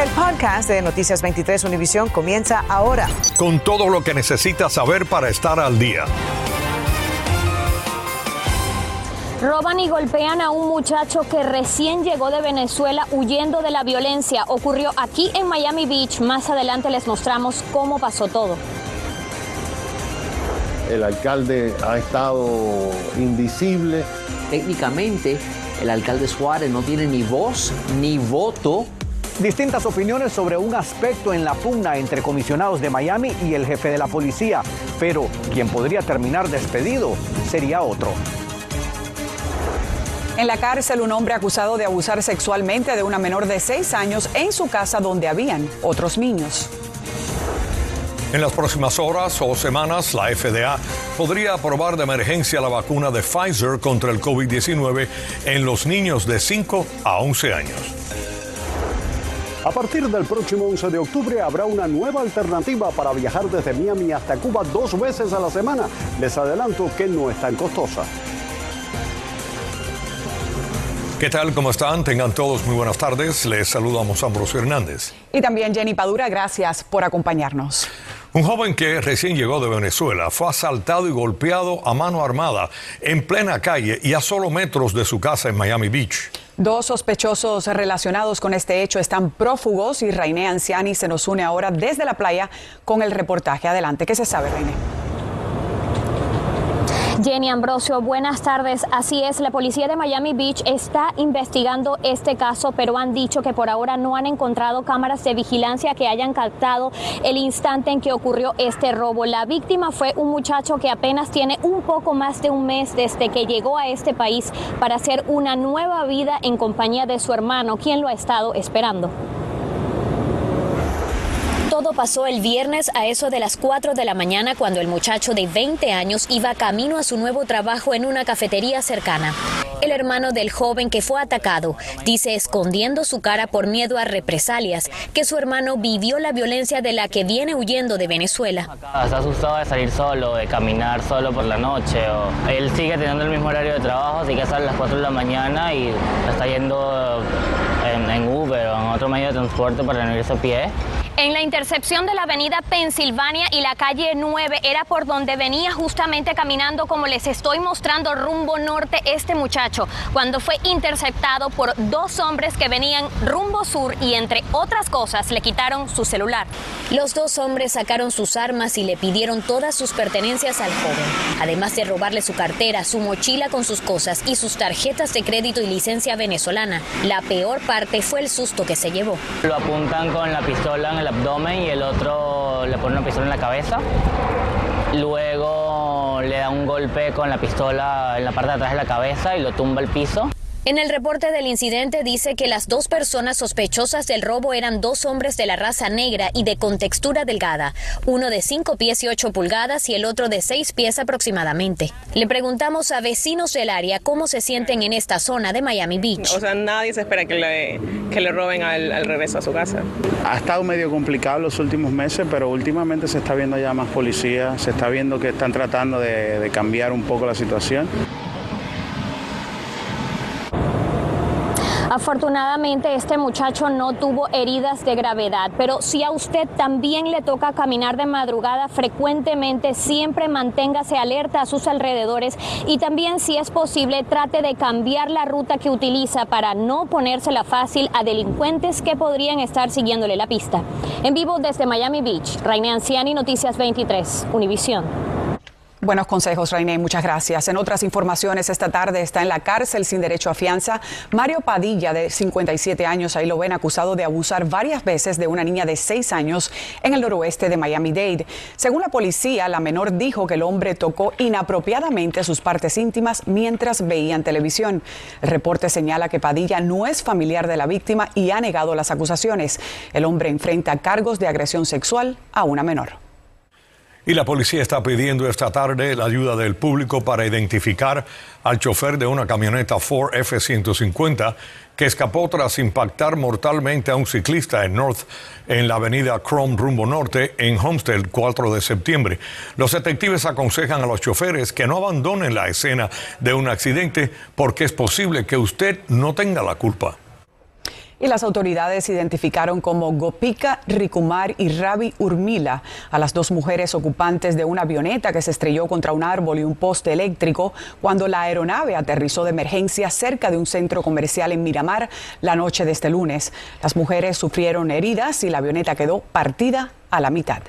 El podcast de Noticias 23 Univisión comienza ahora. Con todo lo que necesitas saber para estar al día. Roban y golpean a un muchacho que recién llegó de Venezuela huyendo de la violencia. Ocurrió aquí en Miami Beach. Más adelante les mostramos cómo pasó todo. El alcalde ha estado invisible. Técnicamente, el alcalde Suárez no tiene ni voz ni voto. Distintas opiniones sobre un aspecto en la pugna entre comisionados de Miami y el jefe de la policía, pero quien podría terminar despedido sería otro. En la cárcel, un hombre acusado de abusar sexualmente de una menor de seis años en su casa donde habían otros niños. En las próximas horas o semanas, la FDA podría aprobar de emergencia la vacuna de Pfizer contra el COVID-19 en los niños de 5 a 11 años. A partir del próximo 11 de octubre habrá una nueva alternativa para viajar desde Miami hasta Cuba dos veces a la semana. Les adelanto que no es tan costosa. ¿Qué tal? ¿Cómo están? Tengan todos muy buenas tardes. Les saludamos Ambrosio Hernández. Y también Jenny Padura, gracias por acompañarnos. Un joven que recién llegó de Venezuela fue asaltado y golpeado a mano armada en plena calle y a solo metros de su casa en Miami Beach. Dos sospechosos relacionados con este hecho están prófugos y Rainé Anciani se nos une ahora desde la playa con el reportaje. Adelante, ¿qué se sabe, Rainé? Jenny Ambrosio, buenas tardes. Así es, la policía de Miami Beach está investigando este caso, pero han dicho que por ahora no han encontrado cámaras de vigilancia que hayan captado el instante en que ocurrió este robo. La víctima fue un muchacho que apenas tiene un poco más de un mes desde que llegó a este país para hacer una nueva vida en compañía de su hermano, quien lo ha estado esperando. Todo pasó el viernes a eso de las 4 de la mañana cuando el muchacho de 20 años iba camino a su nuevo trabajo en una cafetería cercana. El hermano del joven que fue atacado dice escondiendo su cara por miedo a represalias que su hermano vivió la violencia de la que viene huyendo de Venezuela. Está asustado de salir solo, de caminar solo por la noche. O... Él sigue teniendo el mismo horario de trabajo, así que sale a las 4 de la mañana y está yendo en, en Uber o en otro medio de transporte para no irse a pie. En la intercepción de la avenida Pensilvania y la calle 9 era por donde venía justamente caminando como les estoy mostrando rumbo norte este muchacho cuando fue interceptado por dos hombres que venían rumbo sur y entre otras cosas le quitaron su celular. Los dos hombres sacaron sus armas y le pidieron todas sus pertenencias al joven, además de robarle su cartera, su mochila con sus cosas y sus tarjetas de crédito y licencia venezolana. La peor parte fue el susto que se llevó. Lo apuntan con la pistola el abdomen y el otro le pone una pistola en la cabeza. Luego le da un golpe con la pistola en la parte de atrás de la cabeza y lo tumba al piso. En el reporte del incidente dice que las dos personas sospechosas del robo eran dos hombres de la raza negra y de contextura delgada, uno de 5 pies y 8 pulgadas y el otro de 6 pies aproximadamente. Le preguntamos a vecinos del área cómo se sienten en esta zona de Miami Beach. O sea, nadie se espera que le, que le roben al, al regreso a su casa. Ha estado medio complicado los últimos meses, pero últimamente se está viendo ya más policía, se está viendo que están tratando de, de cambiar un poco la situación. Afortunadamente este muchacho no tuvo heridas de gravedad, pero si a usted también le toca caminar de madrugada frecuentemente, siempre manténgase alerta a sus alrededores y también si es posible trate de cambiar la ruta que utiliza para no ponérsela fácil a delincuentes que podrían estar siguiéndole la pista. En vivo desde Miami Beach, Raine Anciani, Noticias 23, Univisión. Buenos consejos, Rainé, muchas gracias. En otras informaciones, esta tarde está en la cárcel sin derecho a fianza Mario Padilla, de 57 años. Ahí lo ven acusado de abusar varias veces de una niña de 6 años en el noroeste de Miami-Dade. Según la policía, la menor dijo que el hombre tocó inapropiadamente sus partes íntimas mientras veían televisión. El reporte señala que Padilla no es familiar de la víctima y ha negado las acusaciones. El hombre enfrenta cargos de agresión sexual a una menor. Y la policía está pidiendo esta tarde la ayuda del público para identificar al chofer de una camioneta Ford F-150 que escapó tras impactar mortalmente a un ciclista en North, en la avenida Chrome rumbo norte, en Homestead, 4 de septiembre. Los detectives aconsejan a los choferes que no abandonen la escena de un accidente porque es posible que usted no tenga la culpa. Y las autoridades identificaron como Gopika Rikumar y Ravi Urmila a las dos mujeres ocupantes de una avioneta que se estrelló contra un árbol y un poste eléctrico cuando la aeronave aterrizó de emergencia cerca de un centro comercial en Miramar la noche de este lunes. Las mujeres sufrieron heridas y la avioneta quedó partida a la mitad.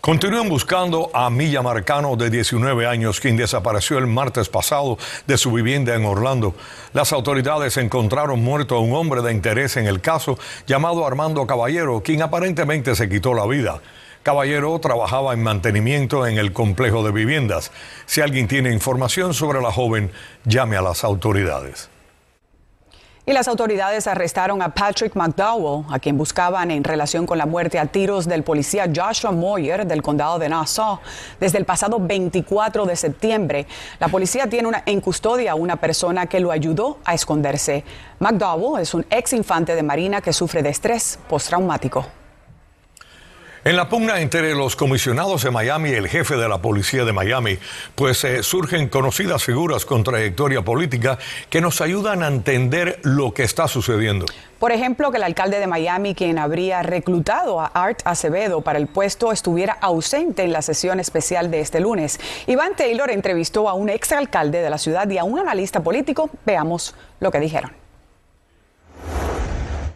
Continúan buscando a Milla Marcano de 19 años, quien desapareció el martes pasado de su vivienda en Orlando. Las autoridades encontraron muerto a un hombre de interés en el caso llamado Armando Caballero, quien aparentemente se quitó la vida. Caballero trabajaba en mantenimiento en el complejo de viviendas. Si alguien tiene información sobre la joven, llame a las autoridades. Y las autoridades arrestaron a Patrick McDowell, a quien buscaban en relación con la muerte a tiros del policía Joshua Moyer del condado de Nassau desde el pasado 24 de septiembre. La policía tiene en custodia a una persona que lo ayudó a esconderse. McDowell es un ex infante de Marina que sufre de estrés postraumático. En la pugna entre los comisionados de Miami y el jefe de la policía de Miami, pues eh, surgen conocidas figuras con trayectoria política que nos ayudan a entender lo que está sucediendo. Por ejemplo, que el alcalde de Miami, quien habría reclutado a Art Acevedo para el puesto, estuviera ausente en la sesión especial de este lunes. Iván Taylor entrevistó a un exalcalde de la ciudad y a un analista político. Veamos lo que dijeron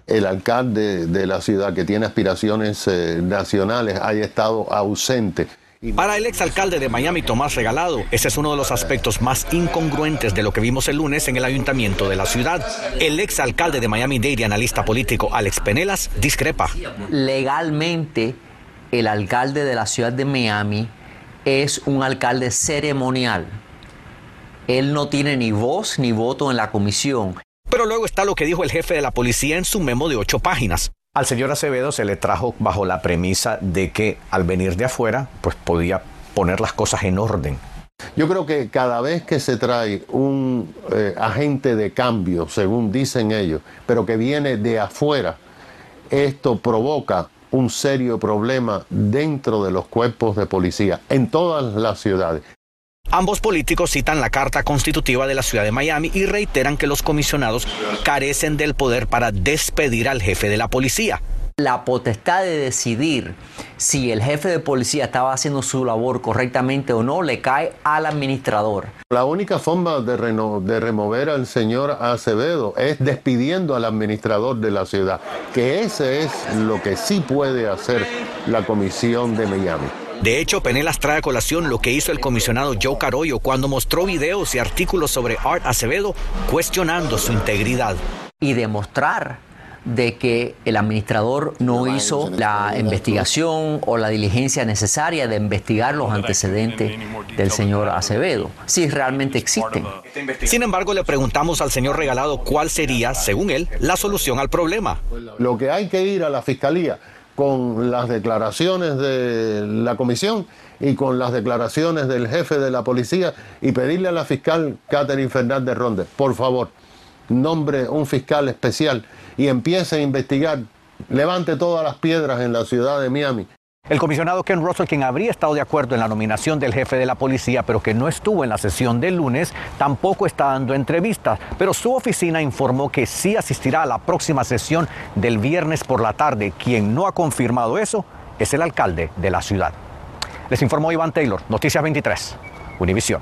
el alcalde de la ciudad que tiene aspiraciones eh, nacionales haya estado ausente. Para el exalcalde de Miami, Tomás Regalado, ese es uno de los aspectos más incongruentes de lo que vimos el lunes en el ayuntamiento de la ciudad. El exalcalde de Miami-Dade y analista político Alex Penelas discrepa. Legalmente, el alcalde de la ciudad de Miami es un alcalde ceremonial. Él no tiene ni voz ni voto en la comisión. Pero luego está lo que dijo el jefe de la policía en su memo de ocho páginas. Al señor Acevedo se le trajo bajo la premisa de que al venir de afuera, pues podía poner las cosas en orden. Yo creo que cada vez que se trae un eh, agente de cambio, según dicen ellos, pero que viene de afuera, esto provoca un serio problema dentro de los cuerpos de policía en todas las ciudades. Ambos políticos citan la Carta Constitutiva de la Ciudad de Miami y reiteran que los comisionados carecen del poder para despedir al jefe de la policía. La potestad de decidir si el jefe de policía estaba haciendo su labor correctamente o no le cae al administrador. La única forma de, de remover al señor Acevedo es despidiendo al administrador de la ciudad, que ese es lo que sí puede hacer la Comisión de Miami. De hecho, Penelas trae a colación lo que hizo el comisionado Joe Carollo cuando mostró videos y artículos sobre Art Acevedo cuestionando su integridad. Y demostrar de que el administrador no hizo la investigación o la diligencia necesaria de investigar los antecedentes del señor Acevedo, si realmente existen. Sin embargo, le preguntamos al señor Regalado cuál sería, según él, la solución al problema. Lo que hay que ir a la fiscalía con las declaraciones de la comisión y con las declaraciones del jefe de la policía y pedirle a la fiscal Catherine Fernández Ronde, por favor, nombre un fiscal especial y empiece a investigar, levante todas las piedras en la ciudad de Miami el comisionado Ken Russell, quien habría estado de acuerdo en la nominación del jefe de la policía, pero que no estuvo en la sesión del lunes, tampoco está dando entrevistas, pero su oficina informó que sí asistirá a la próxima sesión del viernes por la tarde. Quien no ha confirmado eso es el alcalde de la ciudad. Les informó Iván Taylor, Noticias 23, Univisión.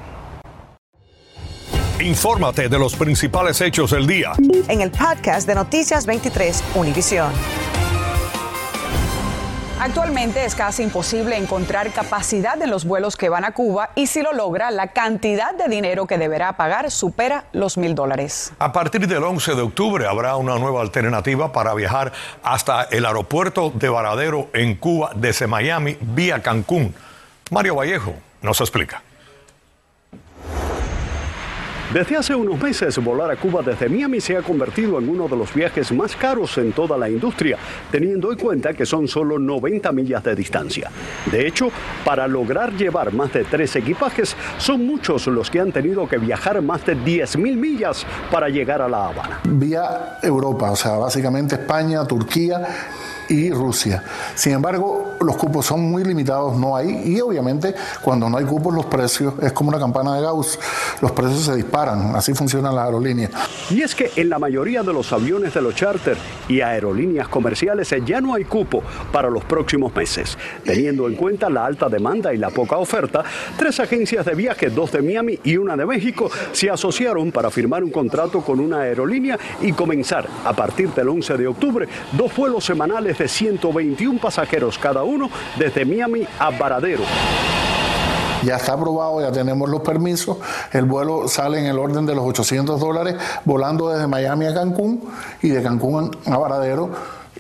Infórmate de los principales hechos del día. En el podcast de Noticias 23, Univisión. Actualmente es casi imposible encontrar capacidad en los vuelos que van a Cuba y si lo logra, la cantidad de dinero que deberá pagar supera los mil dólares. A partir del 11 de octubre habrá una nueva alternativa para viajar hasta el aeropuerto de Varadero en Cuba desde Miami vía Cancún. Mario Vallejo nos explica. Desde hace unos meses, volar a Cuba desde Miami se ha convertido en uno de los viajes más caros en toda la industria, teniendo en cuenta que son solo 90 millas de distancia. De hecho, para lograr llevar más de tres equipajes, son muchos los que han tenido que viajar más de 10 mil millas para llegar a La Habana. Vía Europa, o sea, básicamente España, Turquía y Rusia. Sin embargo, los cupos son muy limitados, no hay, y obviamente cuando no hay cupos los precios es como una campana de Gauss, los precios se disparan, así funcionan las aerolíneas. Y es que en la mayoría de los aviones de los charter y aerolíneas comerciales ya no hay cupo para los próximos meses. Teniendo en cuenta la alta demanda y la poca oferta, tres agencias de viaje, dos de Miami y una de México, se asociaron para firmar un contrato con una aerolínea y comenzar a partir del 11 de octubre dos vuelos semanales de 121 pasajeros cada uno desde Miami a Varadero. Ya está aprobado, ya tenemos los permisos. El vuelo sale en el orden de los 800 dólares, volando desde Miami a Cancún y de Cancún a Varadero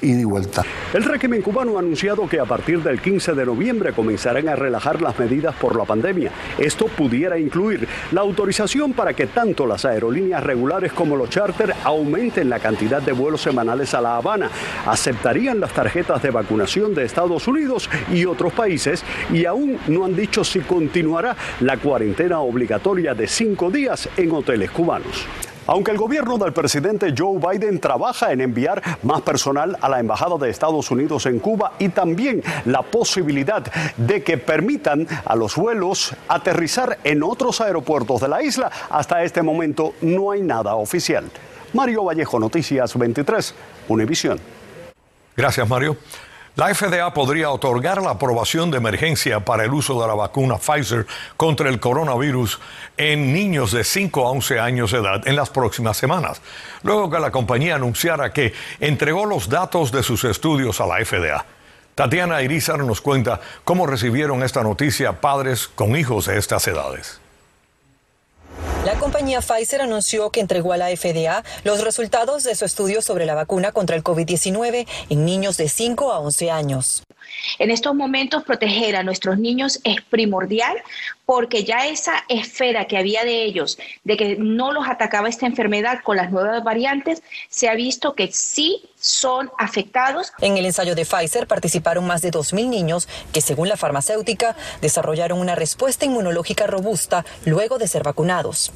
y de vuelta. El régimen cubano ha anunciado que a partir del 15 de noviembre comenzarán a relajar las medidas por la pandemia. Esto pudiera incluir la autorización para que tanto las aerolíneas regulares como los charter aumenten la cantidad de vuelos semanales a La Habana, aceptarían las tarjetas de vacunación de Estados Unidos y otros países y aún no han dicho si continuará la cuarentena obligatoria de cinco días en hoteles cubanos. Aunque el gobierno del presidente Joe Biden trabaja en enviar más personal a la Embajada de Estados Unidos en Cuba y también la posibilidad de que permitan a los vuelos aterrizar en otros aeropuertos de la isla, hasta este momento no hay nada oficial. Mario Vallejo, Noticias 23, Univisión. Gracias, Mario. La FDA podría otorgar la aprobación de emergencia para el uso de la vacuna Pfizer contra el coronavirus en niños de 5 a 11 años de edad en las próximas semanas, luego que la compañía anunciara que entregó los datos de sus estudios a la FDA. Tatiana Irizar nos cuenta cómo recibieron esta noticia padres con hijos de estas edades. La compañía Pfizer anunció que entregó a la FDA los resultados de su estudio sobre la vacuna contra el COVID-19 en niños de 5 a 11 años. En estos momentos proteger a nuestros niños es primordial porque ya esa esfera que había de ellos, de que no los atacaba esta enfermedad con las nuevas variantes, se ha visto que sí son afectados. En el ensayo de Pfizer participaron más de 2.000 niños que, según la farmacéutica, desarrollaron una respuesta inmunológica robusta luego de ser vacunados.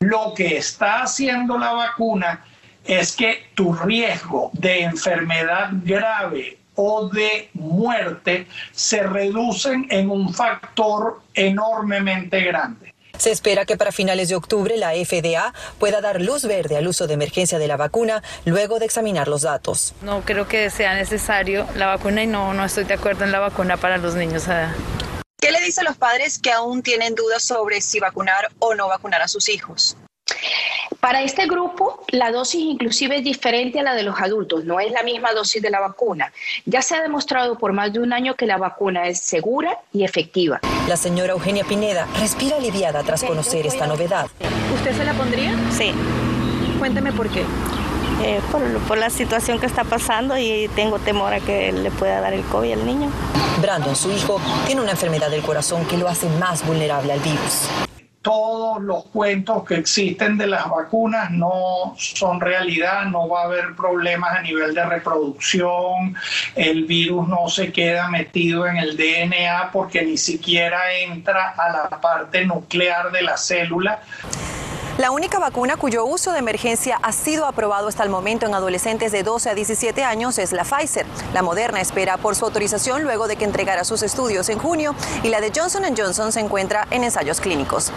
Lo que está haciendo la vacuna es que tu riesgo de enfermedad grave o de muerte se reducen en un factor enormemente grande. Se espera que para finales de octubre la FDA pueda dar luz verde al uso de emergencia de la vacuna luego de examinar los datos. No creo que sea necesario la vacuna y no, no estoy de acuerdo en la vacuna para los niños. ¿Qué le dice a los padres que aún tienen dudas sobre si vacunar o no vacunar a sus hijos? Para este grupo, la dosis inclusive es diferente a la de los adultos, no es la misma dosis de la vacuna. Ya se ha demostrado por más de un año que la vacuna es segura y efectiva. La señora Eugenia Pineda respira aliviada tras conocer esta novedad. ¿Usted se la pondría? Sí. Cuénteme por qué. Eh, por, por, la situación que está pasando y tengo temor a que le pueda dar el COVID al niño. Brandon, su hijo, tiene una enfermedad del corazón que lo hace más vulnerable al virus todos los cuentos que existen de las vacunas no son realidad, no va a haber problemas a nivel de reproducción, el virus no se queda metido en el DNA porque ni siquiera entra a la parte nuclear de la célula. La única vacuna cuyo uso de emergencia ha sido aprobado hasta el momento en adolescentes de 12 a 17 años es la Pfizer. La Moderna espera por su autorización luego de que entregara sus estudios en junio y la de Johnson Johnson se encuentra en ensayos clínicos.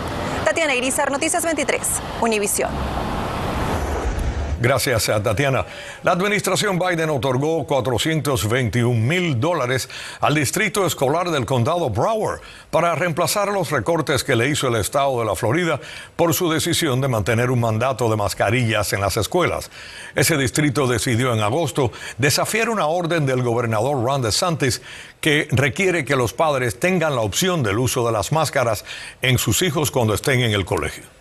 Tatiana Irizar, Noticias 23, Univisión. Gracias, Tatiana. La administración Biden otorgó 421 mil dólares al distrito escolar del condado Broward para reemplazar los recortes que le hizo el estado de la Florida por su decisión de mantener un mandato de mascarillas en las escuelas. Ese distrito decidió en agosto desafiar una orden del gobernador Ron DeSantis que requiere que los padres tengan la opción del uso de las máscaras en sus hijos cuando estén en el colegio.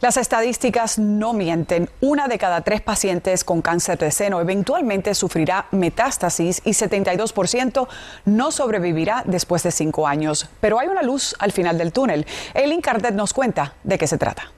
Las estadísticas no mienten. Una de cada tres pacientes con cáncer de seno eventualmente sufrirá metástasis y 72% no sobrevivirá después de cinco años. Pero hay una luz al final del túnel. El Cardet nos cuenta de qué se trata.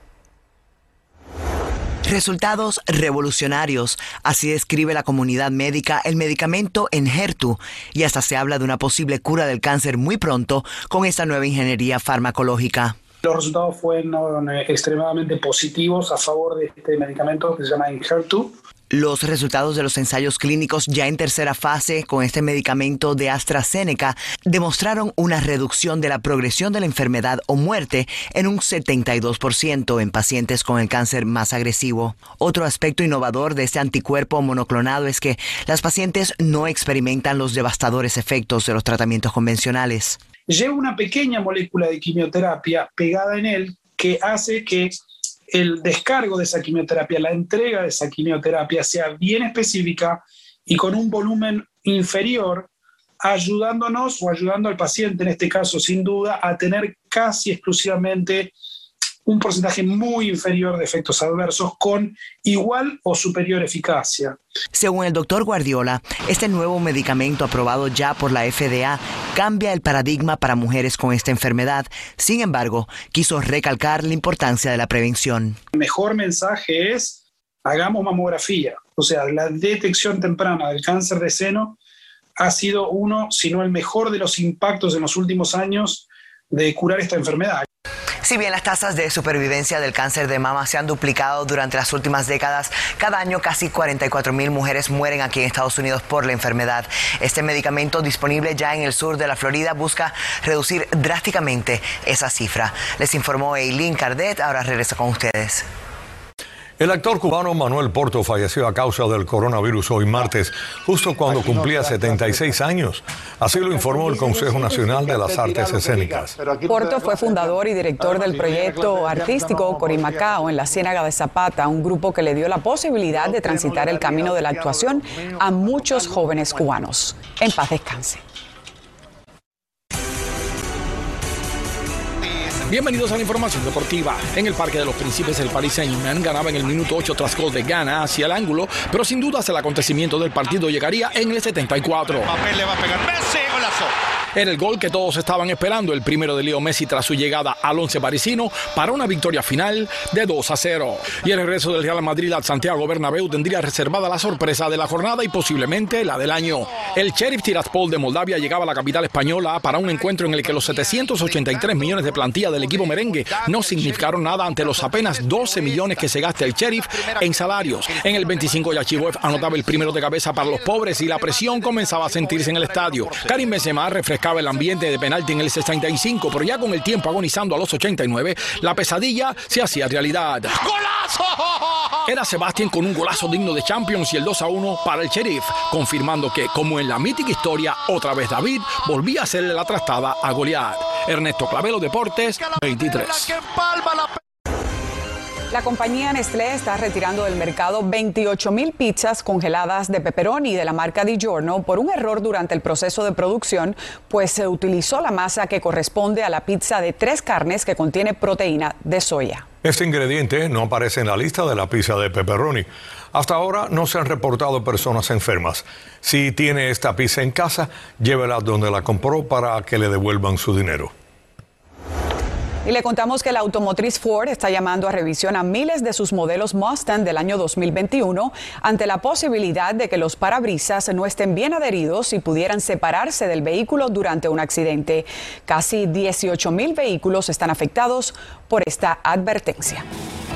Resultados revolucionarios, así describe la comunidad médica el medicamento Enhertu, y hasta se habla de una posible cura del cáncer muy pronto con esta nueva ingeniería farmacológica. Los resultados fueron extremadamente positivos a favor de este medicamento que se llama Enhertu. Los resultados de los ensayos clínicos ya en tercera fase con este medicamento de AstraZeneca demostraron una reducción de la progresión de la enfermedad o muerte en un 72% en pacientes con el cáncer más agresivo. Otro aspecto innovador de este anticuerpo monoclonado es que las pacientes no experimentan los devastadores efectos de los tratamientos convencionales. Lleva una pequeña molécula de quimioterapia pegada en él que hace que el descargo de esa quimioterapia, la entrega de esa quimioterapia sea bien específica y con un volumen inferior, ayudándonos o ayudando al paciente, en este caso sin duda, a tener casi exclusivamente un porcentaje muy inferior de efectos adversos con igual o superior eficacia. Según el doctor Guardiola, este nuevo medicamento aprobado ya por la FDA cambia el paradigma para mujeres con esta enfermedad. Sin embargo, quiso recalcar la importancia de la prevención. El mejor mensaje es, hagamos mamografía. O sea, la detección temprana del cáncer de seno ha sido uno, si no el mejor de los impactos en los últimos años de curar esta enfermedad. Si bien las tasas de supervivencia del cáncer de mama se han duplicado durante las últimas décadas, cada año casi 44 mil mujeres mueren aquí en Estados Unidos por la enfermedad. Este medicamento disponible ya en el sur de la Florida busca reducir drásticamente esa cifra. Les informó Eileen Cardet, ahora regreso con ustedes. El actor cubano Manuel Porto falleció a causa del coronavirus hoy martes, justo cuando cumplía 76 años. Así lo informó el Consejo Nacional de las Artes Escénicas. Porto fue fundador y director del proyecto artístico Corimacao en la Ciénaga de Zapata, un grupo que le dio la posibilidad de transitar el camino de la actuación a muchos jóvenes cubanos. En paz descanse. Bienvenidos a la información deportiva. En el Parque de los Príncipes, el Paris Saint-Germain ganaba en el minuto 8 tras gol de Gana hacia el ángulo, pero sin dudas el acontecimiento del partido llegaría en el 74. Papel le va a pegar Messi, golazo. Era el gol que todos estaban esperando, el primero de Leo Messi tras su llegada al once parisino para una victoria final de 2 a 0. Y el regreso del Real Madrid al Santiago Bernabéu tendría reservada la sorpresa de la jornada y posiblemente la del año. El Sheriff Tiraspol de Moldavia llegaba a la capital española para un encuentro en el que los 783 millones de plantilla del equipo merengue no significaron nada ante los apenas 12 millones que se gasta el Sheriff en salarios. En el 25 Yachivoev anotaba el primero de cabeza para los pobres y la presión comenzaba a sentirse en el estadio. Karim Benzema refrescaba el ambiente de penalti en el 65, pero ya con el tiempo agonizando a los 89, la pesadilla se hacía realidad. ¡Golazo! Era Sebastián con un golazo digno de Champions y el 2 a 1 para el Sheriff, confirmando que, como en la mítica historia, otra vez David volvía a hacerle la trastada a Goliat. Ernesto Clavelo Deportes, 23. La compañía Nestlé está retirando del mercado 28 mil pizzas congeladas de pepperoni de la marca DiGiorno por un error durante el proceso de producción, pues se utilizó la masa que corresponde a la pizza de tres carnes que contiene proteína de soya. Este ingrediente no aparece en la lista de la pizza de pepperoni. Hasta ahora no se han reportado personas enfermas. Si tiene esta pizza en casa, llévela donde la compró para que le devuelvan su dinero. Y le contamos que la automotriz Ford está llamando a revisión a miles de sus modelos Mustang del año 2021 ante la posibilidad de que los parabrisas no estén bien adheridos y pudieran separarse del vehículo durante un accidente. Casi 18 mil vehículos están afectados por esta advertencia.